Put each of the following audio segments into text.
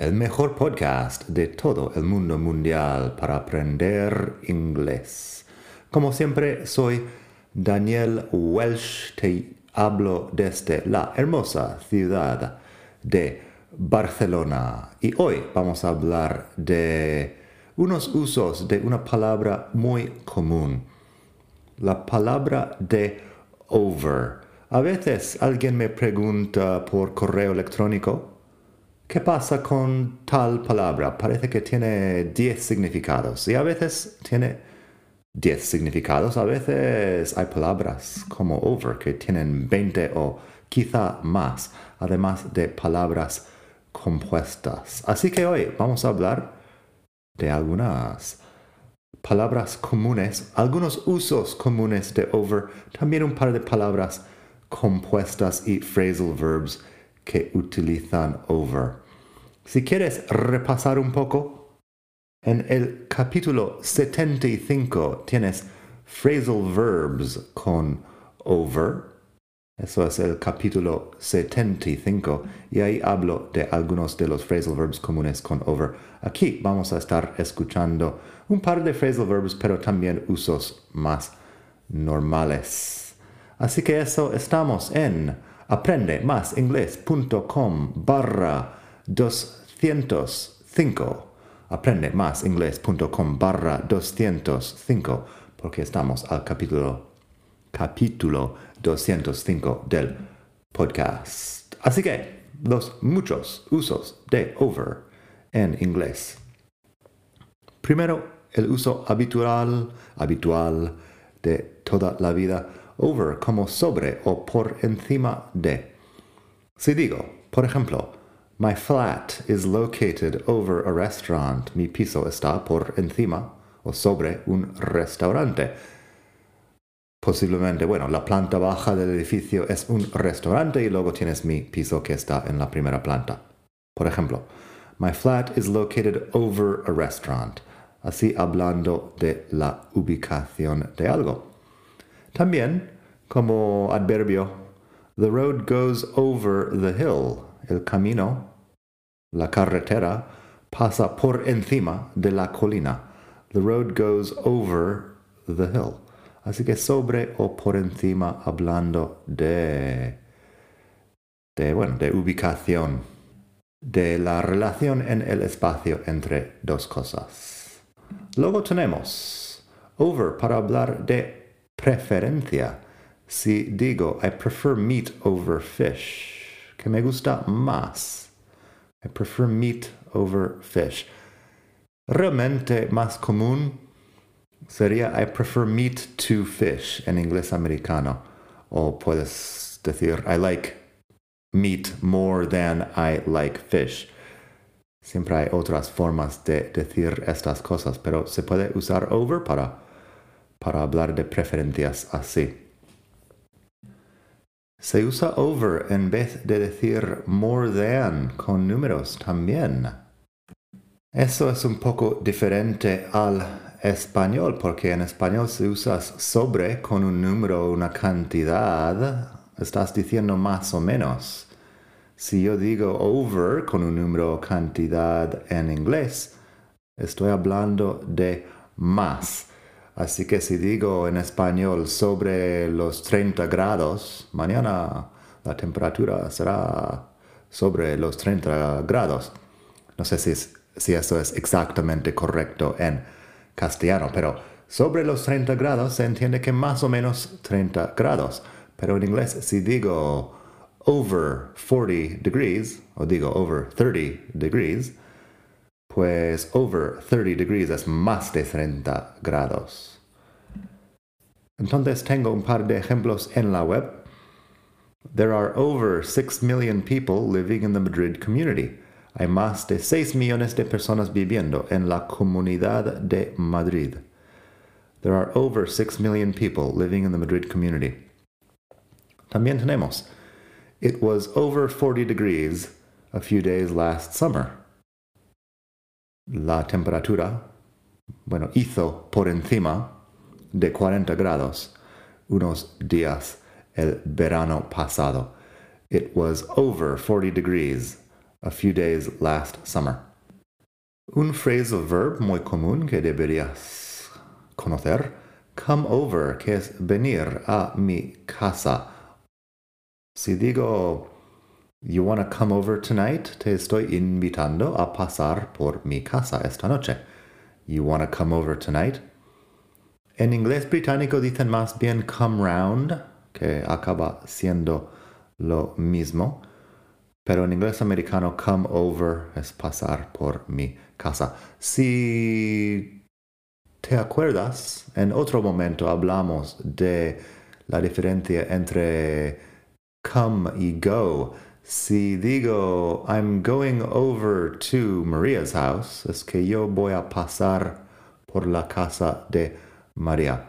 el mejor podcast de todo el mundo mundial para aprender inglés. Como siempre, soy Daniel Welsh, te hablo desde la hermosa ciudad de Barcelona y hoy vamos a hablar de unos usos de una palabra muy común, la palabra de over. A veces alguien me pregunta por correo electrónico ¿Qué pasa con tal palabra? Parece que tiene 10 significados y a veces tiene 10 significados, a veces hay palabras como over que tienen 20 o quizá más, además de palabras compuestas. Así que hoy vamos a hablar de algunas palabras comunes, algunos usos comunes de over, también un par de palabras compuestas y phrasal verbs que utilizan over. Si quieres repasar un poco, en el capítulo 75 tienes phrasal verbs con over. Eso es el capítulo 75 y ahí hablo de algunos de los phrasal verbs comunes con over. Aquí vamos a estar escuchando un par de phrasal verbs, pero también usos más normales. Así que eso estamos en aprendemasingles.com barra 205. Aprende más inglés.com barra 205 porque estamos al capítulo, capítulo 205 del podcast. Así que los muchos usos de over en inglés. Primero, el uso habitual, habitual de toda la vida, over como sobre o por encima de. Si digo, por ejemplo, My flat is located over a restaurant. Mi piso está por encima o sobre un restaurante. Posiblemente, bueno, la planta baja del edificio es un restaurante y luego tienes mi piso que está en la primera planta. Por ejemplo, My flat is located over a restaurant. Así hablando de la ubicación de algo. También, como adverbio, The road goes over the hill. El camino La carretera pasa por encima de la colina. The road goes over the hill. Así que sobre o por encima hablando de, de, bueno, de ubicación, de la relación en el espacio entre dos cosas. Luego tenemos over para hablar de preferencia. Si digo, I prefer meat over fish, que me gusta más I prefer meat over fish. Realmente más común sería I prefer meat to fish en inglés americano. O puedes decir I like meat more than I like fish. Siempre hay otras formas de decir estas cosas, pero se puede usar over para, para hablar de preferencias así. Se usa over en vez de decir more than con números también. Eso es un poco diferente al español porque en español si usas sobre con un número, una cantidad, estás diciendo más o menos. Si yo digo over con un número o cantidad en inglés, estoy hablando de más. Así que si digo en español sobre los 30 grados, mañana la temperatura será sobre los 30 grados. No sé si, eso es exactamente correcto en castellano, pero sobre los 30 grados se entiende que más o menos 30 grados. Pero en inglés si digo over 40 degrees, o digo over 30 degrees, pues over 30 degrees es más de 30 grados. Entonces tengo un par de ejemplos en la web. There are over 6 million people living in the Madrid community. hay más de 6 millones de personas viviendo en la comunidad de Madrid. There are over 6 million people living in the Madrid community. También tenemos, it was over 40 degrees a few days last summer. La temperatura, bueno, hizo por encima de 40 grados unos días el verano pasado. It was over 40 degrees a few days last summer. Un phrasal verb muy común que deberías conocer, come over, que es venir a mi casa. Si digo, you want to come over tonight, te estoy invitando a pasar por mi casa esta noche. You want to come over tonight? En inglés británico dicen más bien come round, que acaba siendo lo mismo. Pero en inglés americano, come over es pasar por mi casa. Si te acuerdas, en otro momento hablamos de la diferencia entre come y go. Si digo, I'm going over to Maria's house, es que yo voy a pasar por la casa de María.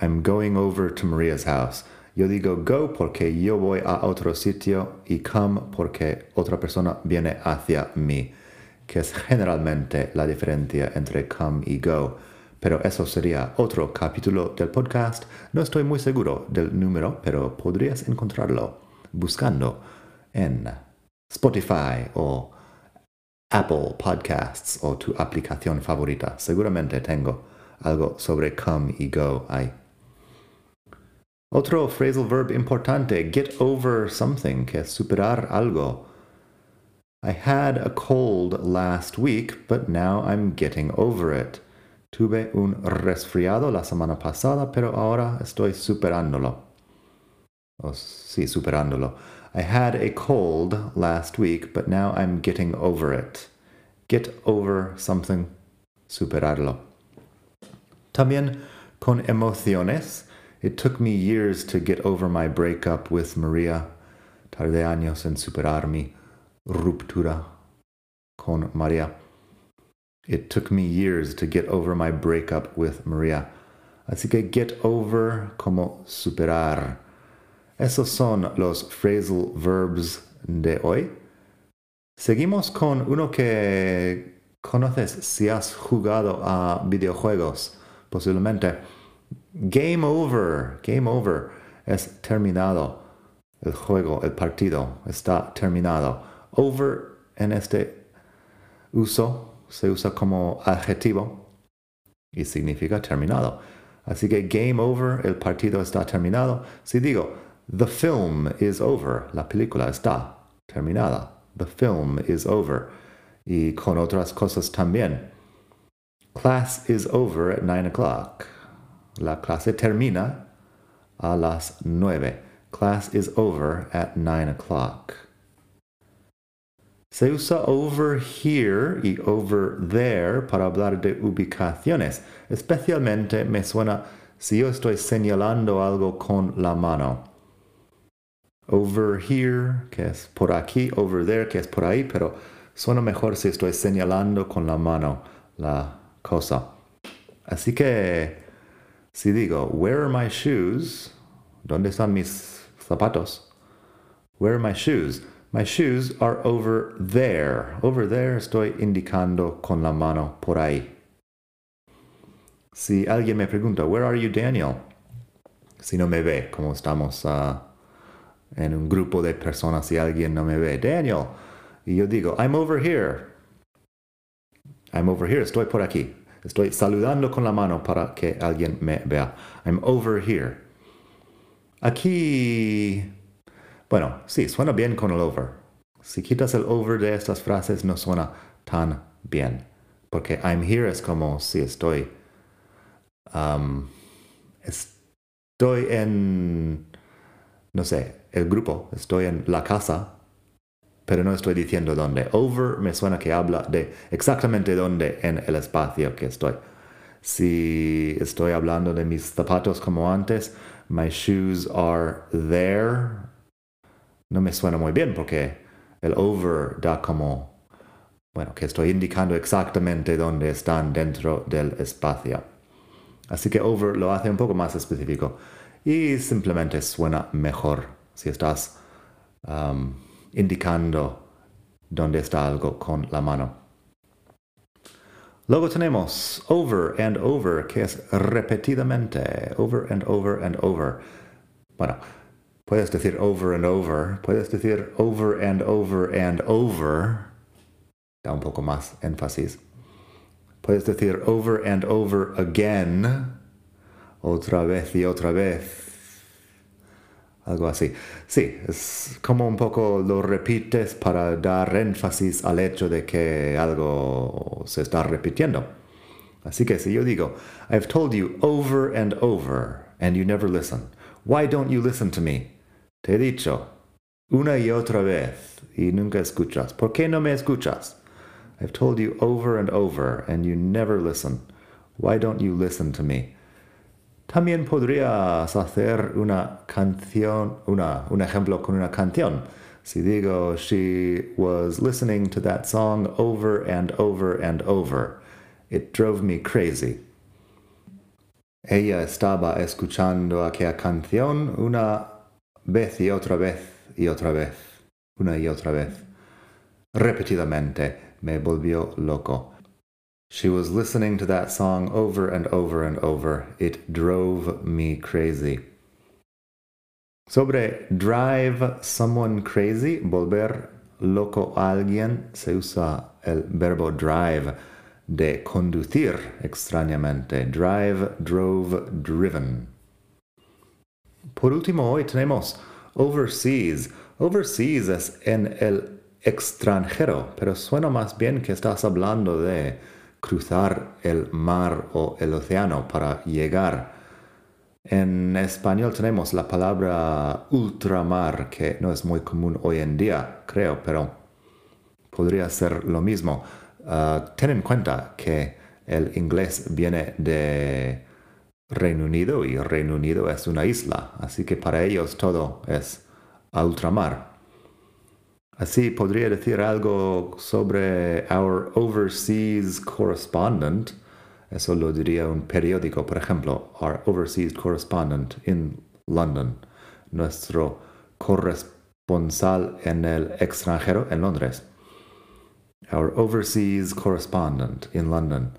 I'm going over to Maria's house. Yo digo go porque yo voy a otro sitio y come porque otra persona viene hacia mí, que es generalmente la diferencia entre come y go. Pero eso sería otro capítulo del podcast. No estoy muy seguro del número, pero podrías encontrarlo buscando en Spotify o Apple Podcasts o tu aplicación favorita. Seguramente tengo algo sobre come y go ahí. Otro phrasal verb importante, get over something, que es superar algo. I had a cold last week, but now I'm getting over it. Tuve un resfriado la semana pasada, pero ahora estoy superándolo. Oh, sí, superándolo. I had a cold last week, but now I'm getting over it. Get over something, superarlo. También con emociones. It took me years to get over my breakup with Maria. Tardé años en superar mi ruptura con Maria. It took me years to get over my breakup with Maria. Así que get over como superar. Esos son los phrasal verbs de hoy. Seguimos con uno que conoces si has jugado a videojuegos, posiblemente. Game over, game over es terminado. El juego, el partido está terminado. Over en este uso se usa como adjetivo y significa terminado. Así que game over, el partido está terminado. Si digo, the film is over, la película está terminada. The film is over. Y con otras cosas también. Class is over at 9 o'clock. La clase termina a las nueve. Class is over at nine o'clock. Se usa over here y over there para hablar de ubicaciones. Especialmente me suena si yo estoy señalando algo con la mano. Over here, que es por aquí, over there, que es por ahí, pero suena mejor si estoy señalando con la mano la cosa. Así que Si digo, where are my shoes? ¿Dónde están mis zapatos? Where are my shoes? My shoes are over there. Over there estoy indicando con la mano por ahí. Si alguien me pregunta, where are you, Daniel? Si no me ve, como estamos uh, en un grupo de personas, si alguien no me ve, Daniel. Y yo digo, I'm over here. I'm over here, estoy por aquí. Estoy saludando con la mano para que alguien me vea. I'm over here. Aquí, bueno, sí, suena bien con el over. Si quitas el over de estas frases no suena tan bien. Porque I'm here es como si estoy... Um, estoy en, no sé, el grupo, estoy en la casa pero no estoy diciendo dónde. Over me suena que habla de exactamente dónde en el espacio que estoy. Si estoy hablando de mis zapatos como antes, my shoes are there, no me suena muy bien porque el over da como Bueno, que estoy indicando exactamente dónde están dentro del espacio. Así que over lo hace un poco más específico y simplemente suena mejor si estás um, indicando dónde está algo con la mano. Luego tenemos over and over, que es repetidamente, over and over and over. Bueno, puedes decir over and over, puedes decir over and over and over, da un poco más énfasis. Puedes decir over and over again, otra vez y otra vez. Algo así. Sí, es como un poco lo repites para dar énfasis al hecho de que algo se está repitiendo. Así que si yo digo, I've told you over and over and you never listen. Why don't you listen to me? Te he dicho una y otra vez y nunca escuchas. ¿Por qué no me escuchas? I've told you over and over and you never listen. Why don't you listen to me? También podrías hacer una canción, una, un ejemplo con una canción. Si digo, she was listening to that song over and over and over. It drove me crazy. Ella estaba escuchando aquella canción una vez y otra vez y otra vez, una y otra vez. Repetidamente me volvió loco. She was listening to that song over and over and over. It drove me crazy. Sobre drive someone crazy, volver loco a alguien, se usa el verbo drive de conducir extrañamente. Drive, drove, driven. Por último, hoy tenemos overseas. Overseas es en el extranjero, pero suena más bien que estás hablando de cruzar el mar o el océano para llegar. En español tenemos la palabra ultramar, que no es muy común hoy en día, creo, pero podría ser lo mismo. Ah, ten en cuenta que el inglés viene de Reino Unido y Reino Unido es una isla, así que para ellos todo es ultramar. Así podría decir algo sobre our overseas correspondent. Eso lo diría un periódico, por ejemplo, our overseas correspondent in London. Nuestro corresponsal en el extranjero en Londres. Our overseas correspondent in London.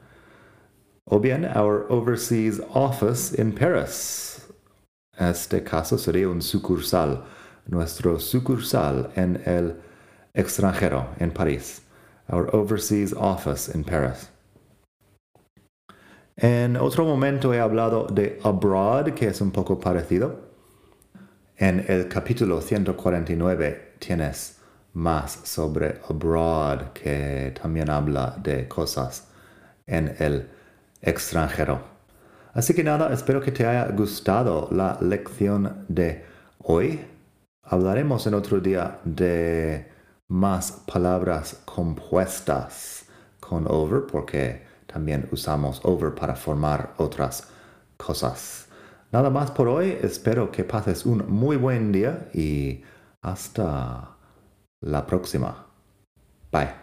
O bien, our overseas office in Paris. Este caso sería un sucursal. Nuestro sucursal en el extranjero en París, our overseas office in Paris. En otro momento he hablado de abroad, que es un poco parecido. En el capítulo 149 tienes más sobre abroad, que también habla de cosas en el extranjero. Así que nada, espero que te haya gustado la lección de hoy. Hablaremos en otro día de más palabras compuestas con over porque también usamos over para formar otras cosas. Nada más por hoy, espero que pases un muy buen día y hasta la próxima. Bye.